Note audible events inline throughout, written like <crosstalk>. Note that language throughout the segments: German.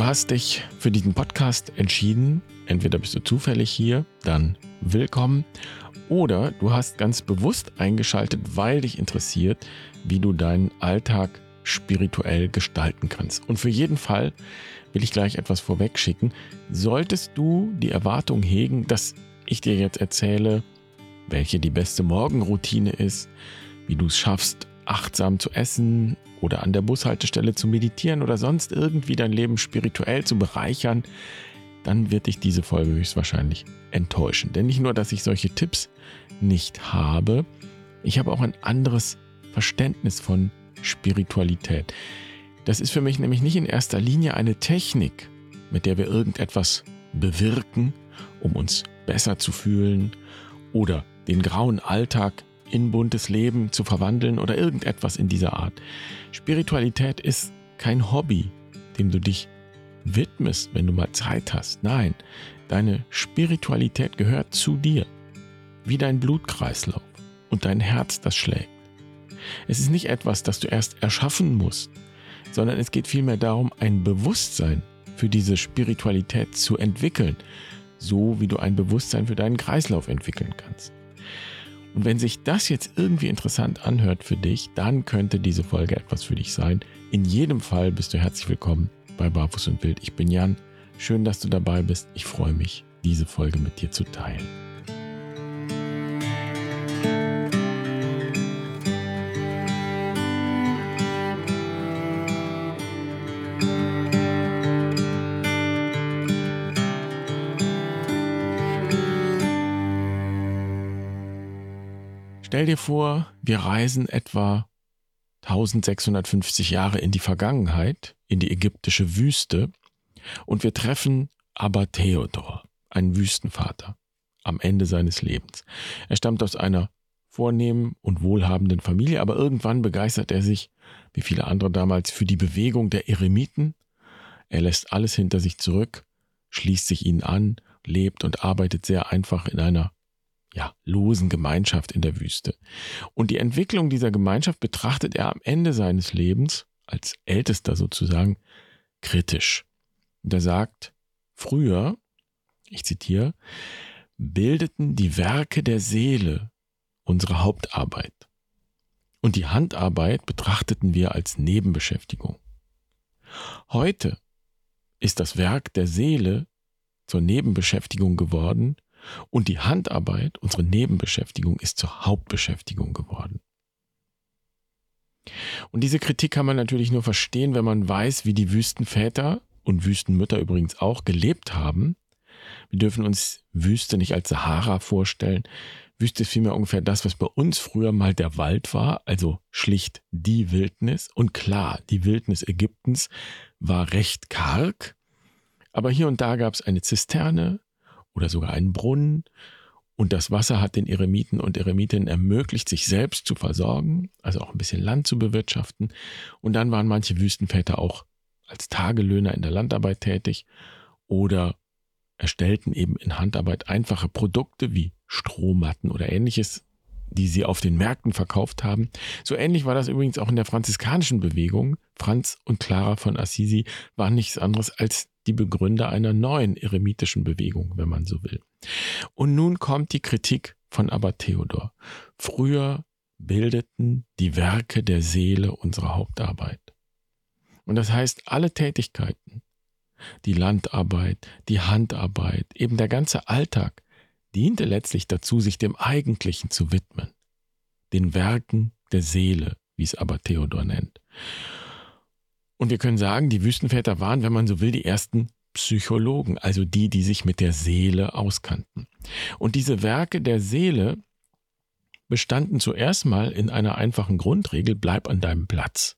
du hast dich für diesen Podcast entschieden. Entweder bist du zufällig hier, dann willkommen. Oder du hast ganz bewusst eingeschaltet, weil dich interessiert, wie du deinen Alltag spirituell gestalten kannst. Und für jeden Fall will ich gleich etwas vorwegschicken. Solltest du die Erwartung hegen, dass ich dir jetzt erzähle, welche die beste Morgenroutine ist, wie du es schaffst, achtsam zu essen oder an der Bushaltestelle zu meditieren oder sonst irgendwie dein Leben spirituell zu bereichern, dann wird dich diese Folge höchstwahrscheinlich enttäuschen. Denn nicht nur, dass ich solche Tipps nicht habe, ich habe auch ein anderes Verständnis von Spiritualität. Das ist für mich nämlich nicht in erster Linie eine Technik, mit der wir irgendetwas bewirken, um uns besser zu fühlen oder den grauen Alltag in buntes Leben zu verwandeln oder irgendetwas in dieser Art. Spiritualität ist kein Hobby, dem du dich widmest, wenn du mal Zeit hast. Nein, deine Spiritualität gehört zu dir, wie dein Blutkreislauf und dein Herz, das schlägt. Es ist nicht etwas, das du erst erschaffen musst, sondern es geht vielmehr darum, ein Bewusstsein für diese Spiritualität zu entwickeln, so wie du ein Bewusstsein für deinen Kreislauf entwickeln kannst. Und wenn sich das jetzt irgendwie interessant anhört für dich, dann könnte diese Folge etwas für dich sein. In jedem Fall bist du herzlich willkommen bei Barfuß und Wild. Ich bin Jan. Schön, dass du dabei bist. Ich freue mich, diese Folge mit dir zu teilen. Stell dir vor, wir reisen etwa 1650 Jahre in die Vergangenheit, in die ägyptische Wüste, und wir treffen Abba Theodor, einen Wüstenvater, am Ende seines Lebens. Er stammt aus einer vornehmen und wohlhabenden Familie, aber irgendwann begeistert er sich, wie viele andere damals, für die Bewegung der Eremiten. Er lässt alles hinter sich zurück, schließt sich ihnen an, lebt und arbeitet sehr einfach in einer ja, losen Gemeinschaft in der Wüste. Und die Entwicklung dieser Gemeinschaft betrachtet er am Ende seines Lebens, als Ältester sozusagen, kritisch. Und er sagt, früher, ich zitiere, bildeten die Werke der Seele unsere Hauptarbeit. Und die Handarbeit betrachteten wir als Nebenbeschäftigung. Heute ist das Werk der Seele zur Nebenbeschäftigung geworden und die Handarbeit, unsere Nebenbeschäftigung, ist zur Hauptbeschäftigung geworden. Und diese Kritik kann man natürlich nur verstehen, wenn man weiß, wie die Wüstenväter und Wüstenmütter übrigens auch gelebt haben. Wir dürfen uns Wüste nicht als Sahara vorstellen. Wüste ist vielmehr ungefähr das, was bei uns früher mal der Wald war, also schlicht die Wildnis. Und klar, die Wildnis Ägyptens war recht karg, aber hier und da gab es eine Zisterne, oder sogar einen Brunnen. Und das Wasser hat den Eremiten und Eremitinnen ermöglicht, sich selbst zu versorgen, also auch ein bisschen Land zu bewirtschaften. Und dann waren manche Wüstenväter auch als Tagelöhner in der Landarbeit tätig oder erstellten eben in Handarbeit einfache Produkte wie Strohmatten oder ähnliches, die sie auf den Märkten verkauft haben. So ähnlich war das übrigens auch in der franziskanischen Bewegung. Franz und Clara von Assisi waren nichts anderes als die Begründer einer neuen eremitischen Bewegung, wenn man so will. Und nun kommt die Kritik von Abba Theodor. Früher bildeten die Werke der Seele unsere Hauptarbeit. Und das heißt, alle Tätigkeiten, die Landarbeit, die Handarbeit, eben der ganze Alltag, diente letztlich dazu, sich dem Eigentlichen zu widmen, den Werken der Seele, wie es Abba Theodor nennt. Und wir können sagen, die Wüstenväter waren, wenn man so will, die ersten Psychologen, also die, die sich mit der Seele auskannten. Und diese Werke der Seele bestanden zuerst mal in einer einfachen Grundregel, bleib an deinem Platz.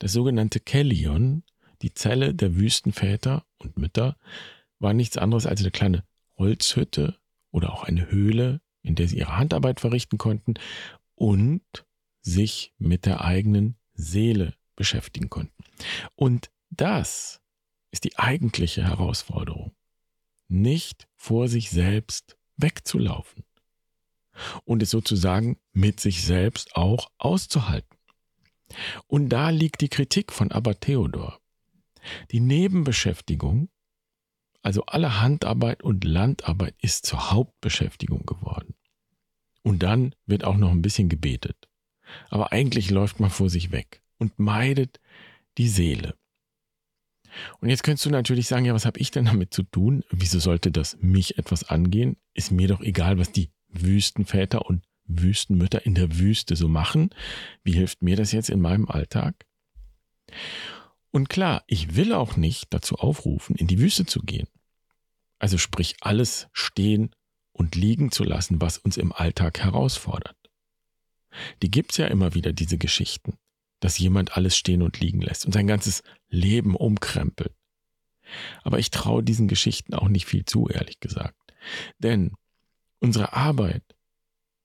Das sogenannte Kellion, die Zelle der Wüstenväter und Mütter, war nichts anderes als eine kleine Holzhütte oder auch eine Höhle, in der sie ihre Handarbeit verrichten konnten und sich mit der eigenen Seele beschäftigen konnten. Und das ist die eigentliche Herausforderung. Nicht vor sich selbst wegzulaufen und es sozusagen mit sich selbst auch auszuhalten. Und da liegt die Kritik von Abba Theodor. Die Nebenbeschäftigung, also alle Handarbeit und Landarbeit, ist zur Hauptbeschäftigung geworden. Und dann wird auch noch ein bisschen gebetet. Aber eigentlich läuft man vor sich weg und meidet die Seele. Und jetzt könntest du natürlich sagen, ja, was habe ich denn damit zu tun? Wieso sollte das mich etwas angehen? Ist mir doch egal, was die Wüstenväter und Wüstenmütter in der Wüste so machen. Wie hilft mir das jetzt in meinem Alltag? Und klar, ich will auch nicht dazu aufrufen, in die Wüste zu gehen. Also sprich, alles stehen und liegen zu lassen, was uns im Alltag herausfordert. Die gibt's ja immer wieder, diese Geschichten, dass jemand alles stehen und liegen lässt und sein ganzes Leben umkrempelt. Aber ich traue diesen Geschichten auch nicht viel zu, ehrlich gesagt. Denn unsere Arbeit,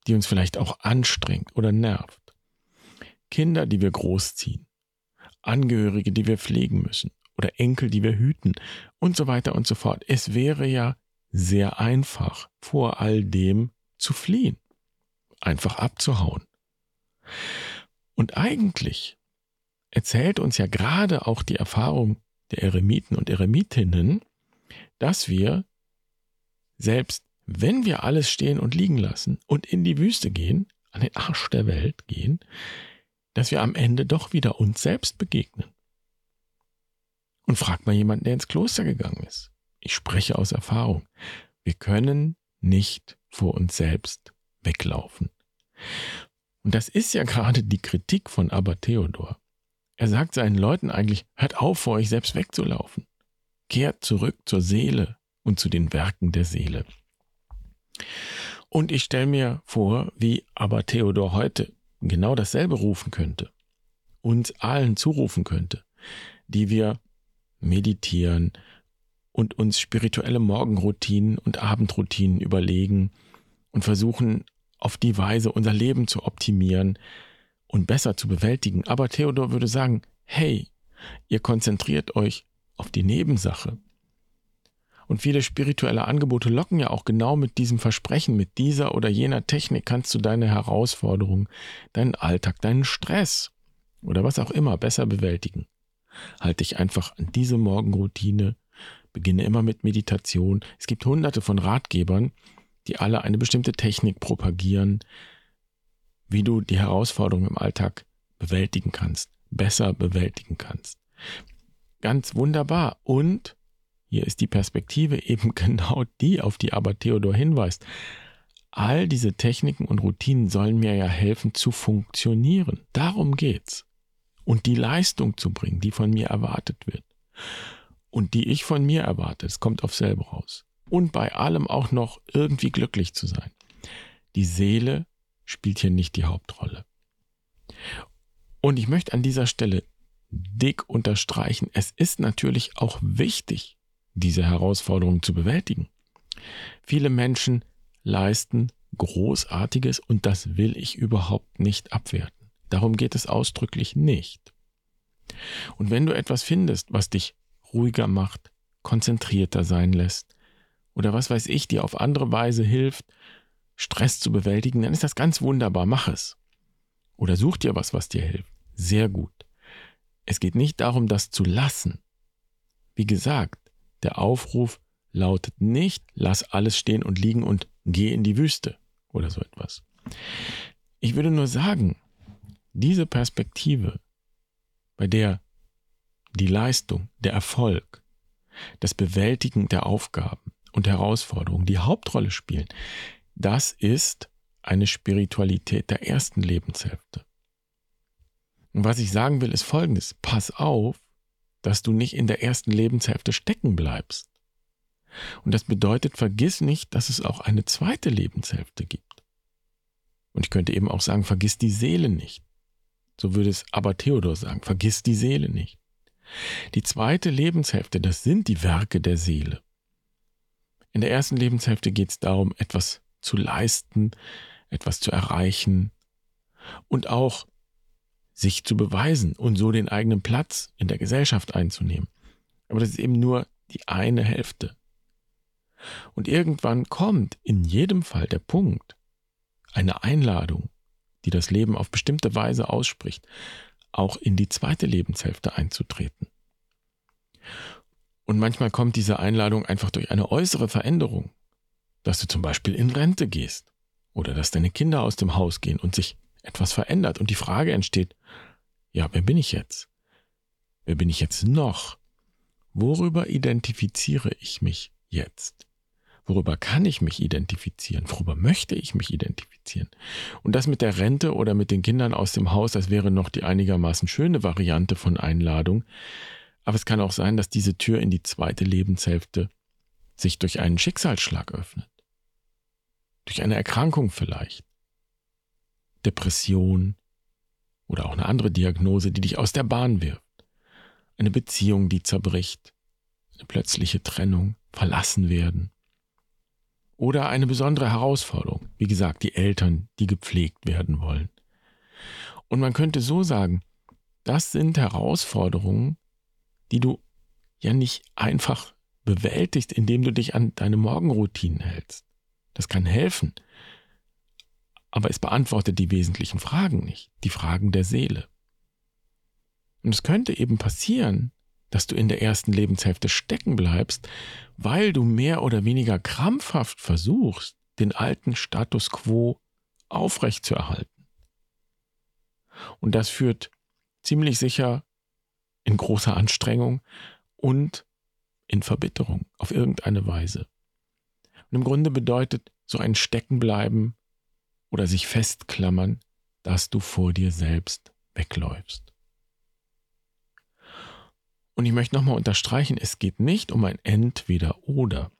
die uns vielleicht auch anstrengt oder nervt, Kinder, die wir großziehen, Angehörige, die wir pflegen müssen oder Enkel, die wir hüten und so weiter und so fort. Es wäre ja sehr einfach, vor all dem zu fliehen, einfach abzuhauen. Und eigentlich erzählt uns ja gerade auch die Erfahrung der Eremiten und Eremitinnen, dass wir selbst wenn wir alles stehen und liegen lassen und in die Wüste gehen, an den Arsch der Welt gehen, dass wir am Ende doch wieder uns selbst begegnen. Und fragt mal jemanden, der ins Kloster gegangen ist. Ich spreche aus Erfahrung. Wir können nicht vor uns selbst weglaufen. Und das ist ja gerade die Kritik von Abba Theodor. Er sagt seinen Leuten eigentlich, hört auf, vor euch selbst wegzulaufen. Kehrt zurück zur Seele und zu den Werken der Seele. Und ich stelle mir vor, wie Abba Theodor heute genau dasselbe rufen könnte, uns allen zurufen könnte, die wir meditieren und uns spirituelle Morgenroutinen und Abendroutinen überlegen und versuchen auf die Weise unser Leben zu optimieren und besser zu bewältigen. Aber Theodor würde sagen, hey, ihr konzentriert euch auf die Nebensache. Und viele spirituelle Angebote locken ja auch genau mit diesem Versprechen, mit dieser oder jener Technik kannst du deine Herausforderungen, deinen Alltag, deinen Stress oder was auch immer besser bewältigen. Halt dich einfach an diese Morgenroutine, beginne immer mit Meditation. Es gibt hunderte von Ratgebern, die alle eine bestimmte Technik propagieren, wie du die Herausforderungen im Alltag bewältigen kannst, besser bewältigen kannst. Ganz wunderbar. Und hier ist die Perspektive <laughs> eben genau die, auf die aber Theodor hinweist. All diese Techniken und Routinen sollen mir ja helfen zu funktionieren. Darum geht's. Und die Leistung zu bringen, die von mir erwartet wird. Und die ich von mir erwarte. Es kommt auf selber raus. Und bei allem auch noch irgendwie glücklich zu sein. Die Seele spielt hier nicht die Hauptrolle. Und ich möchte an dieser Stelle dick unterstreichen, es ist natürlich auch wichtig, diese Herausforderung zu bewältigen. Viele Menschen leisten Großartiges und das will ich überhaupt nicht abwerten. Darum geht es ausdrücklich nicht. Und wenn du etwas findest, was dich ruhiger macht, konzentrierter sein lässt oder was weiß ich, dir auf andere Weise hilft, Stress zu bewältigen, dann ist das ganz wunderbar, mach es. Oder such dir was, was dir hilft. Sehr gut. Es geht nicht darum, das zu lassen. Wie gesagt, der Aufruf lautet nicht, lass alles stehen und liegen und geh in die Wüste oder so etwas. Ich würde nur sagen, diese Perspektive, bei der die Leistung, der Erfolg, das Bewältigen der Aufgaben und Herausforderungen die Hauptrolle spielen, das ist eine Spiritualität der ersten Lebenshälfte. Und was ich sagen will, ist folgendes. Pass auf, dass du nicht in der ersten Lebenshälfte stecken bleibst. Und das bedeutet, vergiss nicht, dass es auch eine zweite Lebenshälfte gibt. Und ich könnte eben auch sagen, vergiss die Seele nicht. So würde es aber Theodor sagen, vergiss die Seele nicht. Die zweite Lebenshälfte, das sind die Werke der Seele. In der ersten Lebenshälfte geht es darum, etwas zu leisten, etwas zu erreichen und auch sich zu beweisen und so den eigenen Platz in der Gesellschaft einzunehmen. Aber das ist eben nur die eine Hälfte. Und irgendwann kommt in jedem Fall der Punkt, eine Einladung, die das Leben auf bestimmte Weise ausspricht, auch in die zweite Lebenshälfte einzutreten. Und manchmal kommt diese Einladung einfach durch eine äußere Veränderung, dass du zum Beispiel in Rente gehst oder dass deine Kinder aus dem Haus gehen und sich etwas verändert und die Frage entsteht, ja, wer bin ich jetzt? Wer bin ich jetzt noch? Worüber identifiziere ich mich jetzt? Worüber kann ich mich identifizieren? Worüber möchte ich mich identifizieren? Und das mit der Rente oder mit den Kindern aus dem Haus, das wäre noch die einigermaßen schöne Variante von Einladung. Aber es kann auch sein, dass diese Tür in die zweite Lebenshälfte sich durch einen Schicksalsschlag öffnet. Durch eine Erkrankung vielleicht. Depression oder auch eine andere Diagnose, die dich aus der Bahn wirft. Eine Beziehung, die zerbricht. Eine plötzliche Trennung, verlassen werden. Oder eine besondere Herausforderung. Wie gesagt, die Eltern, die gepflegt werden wollen. Und man könnte so sagen, das sind Herausforderungen, die du ja nicht einfach bewältigst, indem du dich an deine Morgenroutinen hältst. Das kann helfen. Aber es beantwortet die wesentlichen Fragen nicht, die Fragen der Seele. Und es könnte eben passieren, dass du in der ersten Lebenshälfte stecken bleibst, weil du mehr oder weniger krampfhaft versuchst, den alten Status quo aufrechtzuerhalten. Und das führt ziemlich sicher in großer Anstrengung und in Verbitterung auf irgendeine Weise. Und im Grunde bedeutet so ein Steckenbleiben oder sich festklammern, dass du vor dir selbst wegläufst. Und ich möchte nochmal unterstreichen, es geht nicht um ein Entweder-Oder.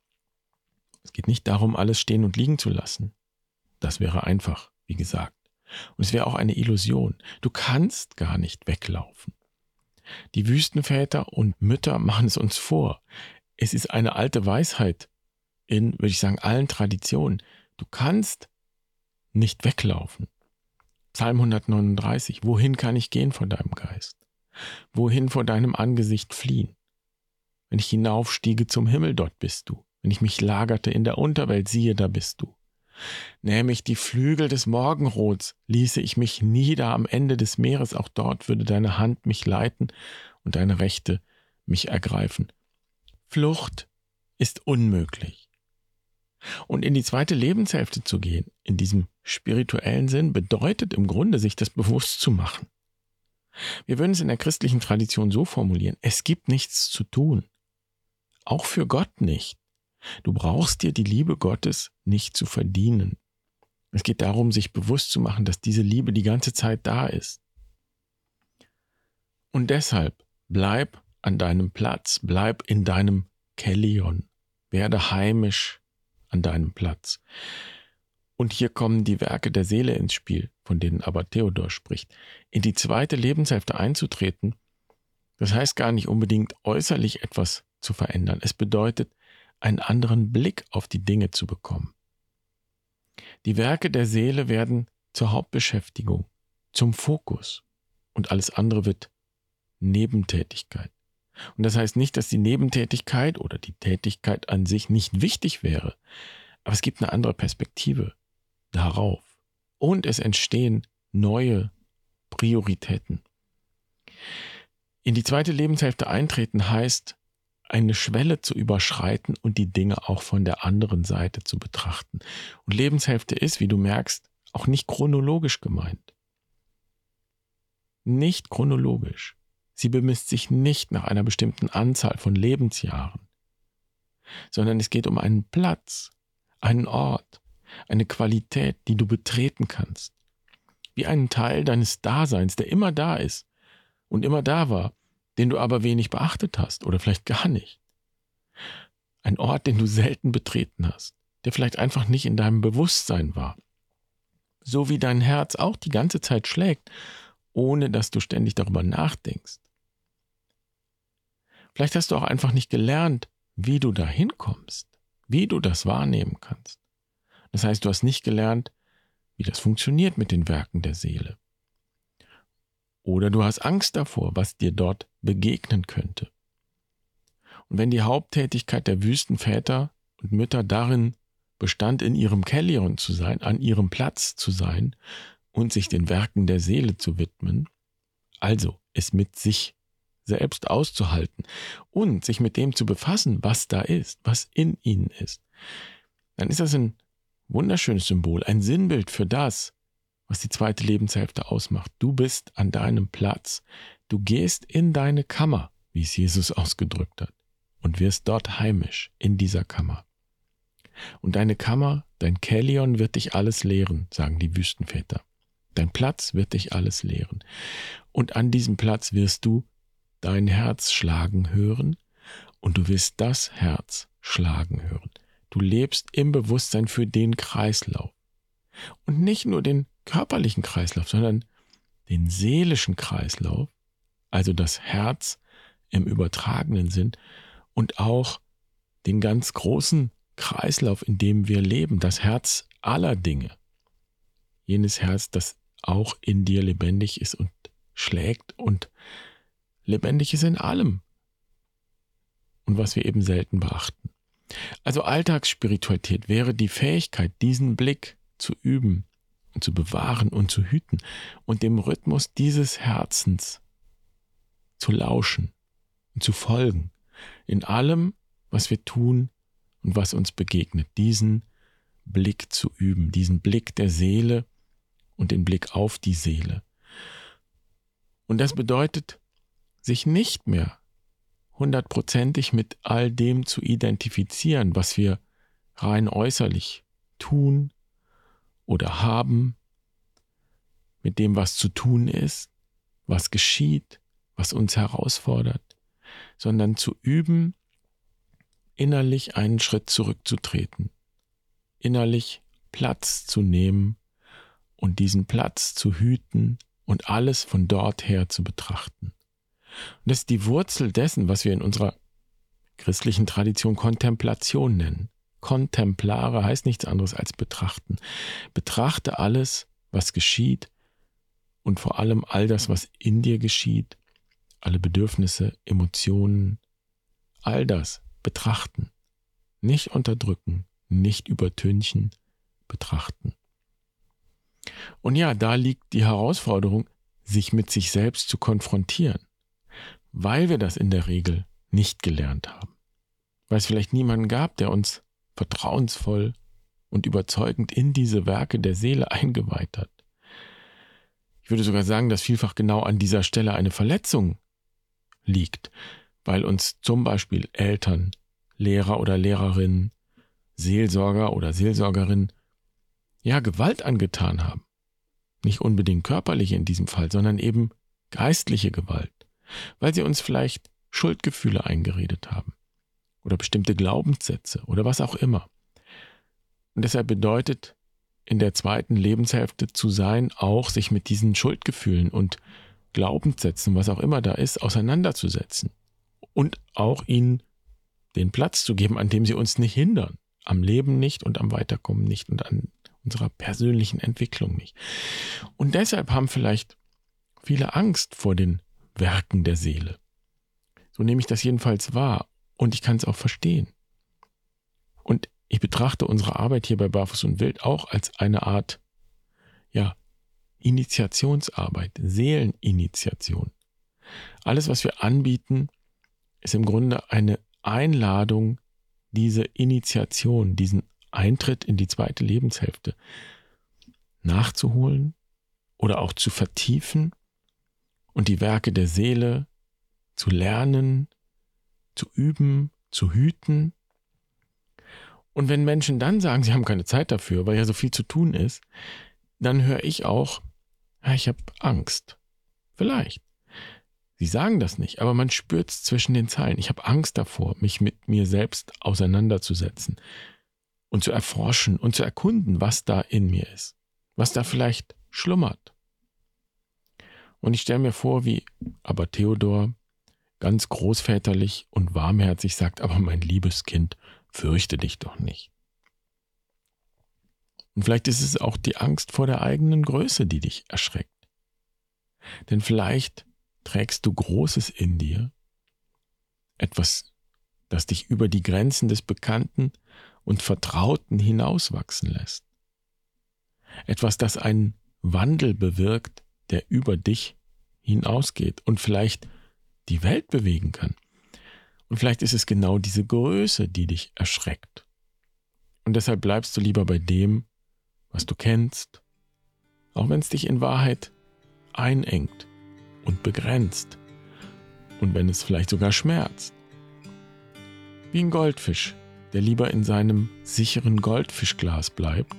Es geht nicht darum, alles stehen und liegen zu lassen. Das wäre einfach, wie gesagt. Und es wäre auch eine Illusion. Du kannst gar nicht weglaufen. Die Wüstenväter und Mütter machen es uns vor. Es ist eine alte Weisheit in, würde ich sagen, allen Traditionen. Du kannst nicht weglaufen. Psalm 139. Wohin kann ich gehen von deinem Geist? Wohin vor deinem Angesicht fliehen? Wenn ich hinaufstiege zum Himmel, dort bist du. Wenn ich mich lagerte in der Unterwelt, siehe, da bist du. Nähme ich die Flügel des Morgenrots, ließe ich mich nieder am Ende des Meeres, auch dort würde deine Hand mich leiten und deine Rechte mich ergreifen. Flucht ist unmöglich. Und in die zweite Lebenshälfte zu gehen, in diesem spirituellen Sinn, bedeutet im Grunde, sich das bewusst zu machen. Wir würden es in der christlichen Tradition so formulieren, es gibt nichts zu tun. Auch für Gott nicht. Du brauchst dir die Liebe Gottes nicht zu verdienen. Es geht darum, sich bewusst zu machen, dass diese Liebe die ganze Zeit da ist. Und deshalb bleib an deinem Platz, bleib in deinem Kellion, werde heimisch an deinem Platz. Und hier kommen die Werke der Seele ins Spiel, von denen aber Theodor spricht. In die zweite Lebenshälfte einzutreten, das heißt gar nicht unbedingt äußerlich etwas zu verändern. Es bedeutet, einen anderen Blick auf die Dinge zu bekommen. Die Werke der Seele werden zur Hauptbeschäftigung, zum Fokus und alles andere wird Nebentätigkeit. Und das heißt nicht, dass die Nebentätigkeit oder die Tätigkeit an sich nicht wichtig wäre, aber es gibt eine andere Perspektive darauf. Und es entstehen neue Prioritäten. In die zweite Lebenshälfte eintreten heißt, eine Schwelle zu überschreiten und die Dinge auch von der anderen Seite zu betrachten. Und Lebenshälfte ist, wie du merkst, auch nicht chronologisch gemeint. Nicht chronologisch. Sie bemisst sich nicht nach einer bestimmten Anzahl von Lebensjahren, sondern es geht um einen Platz, einen Ort, eine Qualität, die du betreten kannst. Wie einen Teil deines Daseins, der immer da ist und immer da war, den du aber wenig beachtet hast oder vielleicht gar nicht. Ein Ort, den du selten betreten hast, der vielleicht einfach nicht in deinem Bewusstsein war. So wie dein Herz auch die ganze Zeit schlägt, ohne dass du ständig darüber nachdenkst. Vielleicht hast du auch einfach nicht gelernt, wie du da hinkommst, wie du das wahrnehmen kannst. Das heißt, du hast nicht gelernt, wie das funktioniert mit den Werken der Seele. Oder du hast Angst davor, was dir dort begegnen könnte. Und wenn die Haupttätigkeit der Wüstenväter und Mütter darin bestand, in ihrem Kellion zu sein, an ihrem Platz zu sein und sich den Werken der Seele zu widmen, also es mit sich selbst auszuhalten und sich mit dem zu befassen, was da ist, was in ihnen ist, dann ist das ein wunderschönes Symbol, ein Sinnbild für das, was die zweite Lebenshälfte ausmacht. Du bist an deinem Platz. Du gehst in deine Kammer, wie es Jesus <laughs> ausgedrückt hat, und wirst dort heimisch in dieser Kammer. Und deine Kammer, dein Kellion wird dich alles lehren, sagen die Wüstenväter. Dein Platz wird dich alles lehren. Und an diesem Platz wirst du dein Herz schlagen hören und du wirst das Herz schlagen hören. Du lebst im Bewusstsein für den Kreislauf. Und nicht nur den körperlichen Kreislauf, sondern den seelischen Kreislauf, also das Herz im übertragenen Sinn und auch den ganz großen Kreislauf, in dem wir leben, das Herz aller Dinge. Jenes Herz, das auch in dir lebendig ist und schlägt und lebendig ist in allem. Und was wir eben selten beachten. Also Alltagsspiritualität wäre die Fähigkeit, diesen Blick zu üben zu bewahren und zu hüten und dem Rhythmus dieses Herzens zu lauschen und zu folgen in allem, was wir tun und was uns begegnet, diesen Blick zu üben, diesen Blick der Seele und den Blick auf die Seele. Und das bedeutet, sich nicht mehr hundertprozentig mit all dem zu identifizieren, was wir rein äußerlich tun oder haben, mit dem, was zu tun ist, was geschieht, was uns herausfordert, sondern zu üben, innerlich einen Schritt zurückzutreten, innerlich Platz zu nehmen und diesen Platz zu hüten und alles von dort her zu betrachten. Und das ist die Wurzel dessen, was wir in unserer christlichen Tradition Kontemplation nennen. Kontemplare heißt nichts anderes als betrachten. Betrachte alles, was geschieht und vor allem all das, was in dir geschieht, alle Bedürfnisse, Emotionen, all das betrachten. Nicht unterdrücken, nicht übertünchen, betrachten. Und ja, da liegt die Herausforderung, sich mit sich selbst zu konfrontieren weil wir das in der Regel nicht gelernt haben. Weil es vielleicht niemanden gab, der uns vertrauensvoll und überzeugend in diese Werke der Seele eingeweiht hat. Ich würde sogar sagen, dass vielfach genau an dieser Stelle eine Verletzung liegt, weil uns zum Beispiel Eltern, Lehrer oder Lehrerinnen, Seelsorger oder Seelsorgerin ja Gewalt angetan haben. Nicht unbedingt körperliche in diesem Fall, sondern eben geistliche Gewalt weil sie uns vielleicht Schuldgefühle eingeredet haben oder bestimmte Glaubenssätze oder was auch immer. Und deshalb bedeutet in der zweiten Lebenshälfte zu sein, auch sich mit diesen Schuldgefühlen und Glaubenssätzen, was auch immer da ist, auseinanderzusetzen und auch ihnen den Platz zu geben, an dem sie uns nicht hindern, am Leben nicht und am Weiterkommen nicht und an unserer persönlichen Entwicklung nicht. Und deshalb haben vielleicht viele Angst vor den Werken der Seele. So nehme ich das jedenfalls wahr und ich kann es auch verstehen. Und ich betrachte unsere Arbeit hier bei Barfuß und Wild auch als eine Art, ja, Initiationsarbeit, Seeleninitiation. Alles, was wir anbieten, ist im Grunde eine Einladung, diese Initiation, diesen Eintritt in die zweite Lebenshälfte nachzuholen oder auch zu vertiefen und die Werke der Seele zu lernen, zu üben, zu hüten. Und wenn Menschen dann sagen, sie haben keine Zeit dafür, weil ja so viel zu tun ist, dann höre ich auch, ja, ich habe Angst. Vielleicht. Sie sagen das nicht, aber man spürt es zwischen den Zeilen. Ich habe Angst davor, mich mit mir selbst auseinanderzusetzen und zu erforschen und zu erkunden, was da in mir ist, was da vielleicht schlummert. Und ich stelle mir vor, wie aber Theodor ganz großväterlich und warmherzig sagt, aber mein liebes Kind, fürchte dich doch nicht. Und vielleicht ist es auch die Angst vor der eigenen Größe, die dich erschreckt. Denn vielleicht trägst du Großes in dir, etwas, das dich über die Grenzen des Bekannten und Vertrauten hinauswachsen lässt. Etwas, das einen Wandel bewirkt, der über dich hinausgeht und vielleicht die Welt bewegen kann. Und vielleicht ist es genau diese Größe, die dich erschreckt. Und deshalb bleibst du lieber bei dem, was du kennst, auch wenn es dich in Wahrheit einengt und begrenzt und wenn es vielleicht sogar schmerzt. Wie ein Goldfisch, der lieber in seinem sicheren Goldfischglas bleibt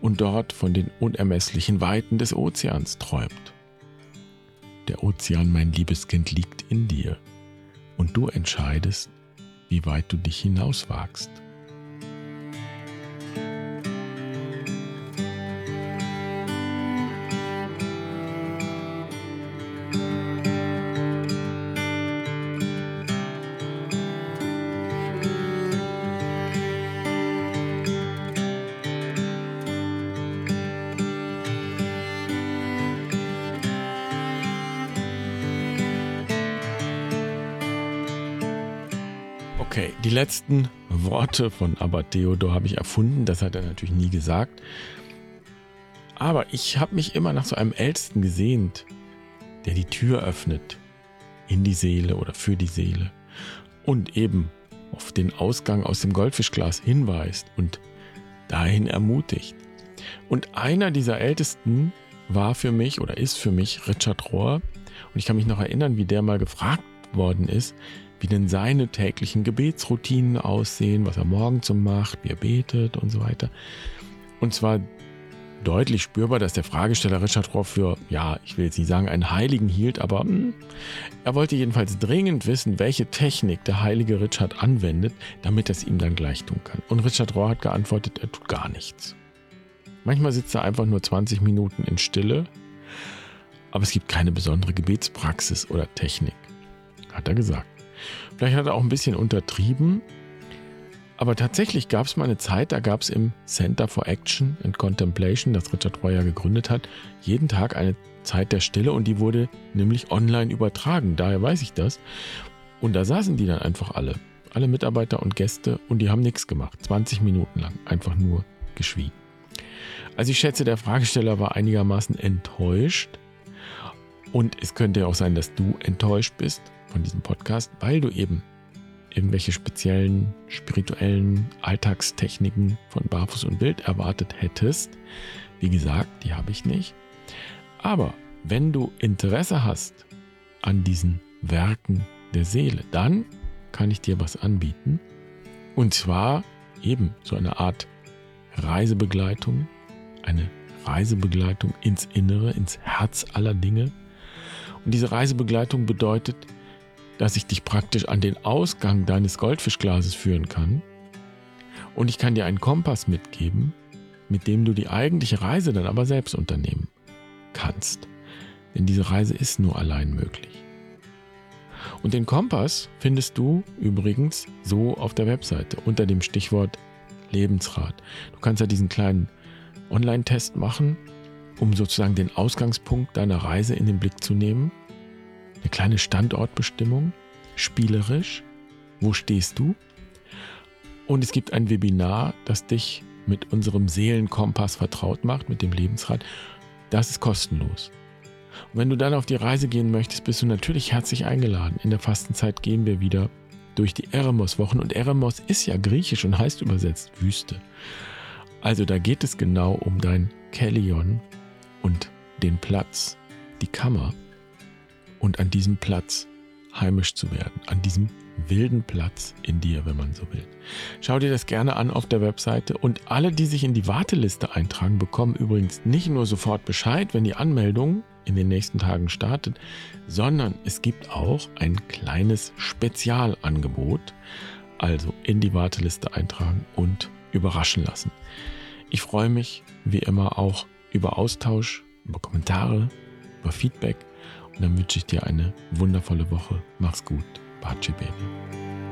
und dort von den unermesslichen Weiten des Ozeans träumt. Der Ozean, mein liebes Kind, liegt in dir und du entscheidest, wie weit du dich hinauswagst. Letzten Worte von Abbot Theodor habe ich erfunden. Das hat er natürlich nie gesagt. Aber ich habe mich immer nach so einem Ältesten gesehnt, der die Tür öffnet in die Seele oder für die Seele und eben auf den Ausgang aus dem Goldfischglas hinweist und dahin ermutigt. Und einer dieser Ältesten war für mich oder ist für mich Richard Rohr. Und ich kann mich noch erinnern, wie der mal gefragt worden ist, wie denn seine täglichen Gebetsroutinen aussehen, was er morgens so macht, wie er betet und so weiter. Und zwar deutlich spürbar, dass der Fragesteller Richard Rohr für, ja, ich will jetzt nicht sagen einen Heiligen hielt, aber mh, hm, er wollte jedenfalls dringend wissen, welche Technik der heilige Richard anwendet, damit er es ihm dann gleich tun kann. Und Richard Rohr hat geantwortet, er tut gar nichts. Manchmal sitzt er einfach nur 20 Minuten in Stille, aber es gibt keine besondere Gebetspraxis oder Technik, hat er gesagt. Vielleicht hat er auch ein bisschen untertrieben. Aber tatsächlich gab es mal eine Zeit, da gab es im Center for Action and Contemplation, das Richard Royer gegründet hat, jeden Tag eine Zeit der Stille und die wurde nämlich online übertragen. Daher weiß ich das. Und da saßen die dann einfach alle. Alle Mitarbeiter und Gäste und die haben nichts gemacht. 20 Minuten lang. Einfach nur geschwiegen. Also ich schätze, der Fragesteller war einigermaßen enttäuscht. Und es könnte auch sein, dass du enttäuscht bist von diesem Podcast, weil du eben irgendwelche speziellen spirituellen Alltagstechniken von Barfuß und Bild erwartet hättest. Wie gesagt, die habe ich nicht. Aber wenn du Interesse hast an diesen Werken der Seele, dann kann ich dir was anbieten. Und zwar eben so eine Art Reisebegleitung, eine Reisebegleitung ins Innere, ins Herz aller Dinge. Und diese Reisebegleitung bedeutet, dass ich dich praktisch an den Ausgang deines Goldfischglases führen kann. Und ich kann dir einen Kompass mitgeben, mit dem du die eigentliche Reise dann aber selbst unternehmen kannst. Denn diese Reise ist nur allein möglich. Und den Kompass findest du übrigens so auf der Webseite unter dem Stichwort Lebensrat. Du kannst ja diesen kleinen Online-Test machen, um sozusagen den Ausgangspunkt deiner Reise in den Blick zu nehmen eine kleine Standortbestimmung, spielerisch. Wo stehst du? Und es gibt ein Webinar, das dich mit unserem Seelenkompass vertraut macht, mit dem Lebensrad. Das ist kostenlos. Und wenn du dann auf die Reise gehen möchtest, bist du natürlich herzlich eingeladen. In der Fastenzeit gehen wir wieder durch die Eremos-Wochen. Und Eremos ist ja griechisch und heißt übersetzt Wüste. Also da geht es genau um dein Kellion und den Platz, die Kammer, und an diesem Platz heimisch zu werden, an diesem wilden Platz in dir, wenn man so will. Schau dir das gerne an auf der Webseite und alle, die sich in die Warteliste eintragen, bekommen übrigens nicht nur sofort Bescheid, wenn die Anmeldung in den nächsten Tagen startet, sondern es gibt auch ein kleines Spezialangebot, also in die Warteliste eintragen und überraschen lassen. Ich freue mich wie immer auch über Austausch, über Kommentare, über Feedback und dann wünsche ich dir eine wundervolle Woche. Mach's gut. Baci Baby.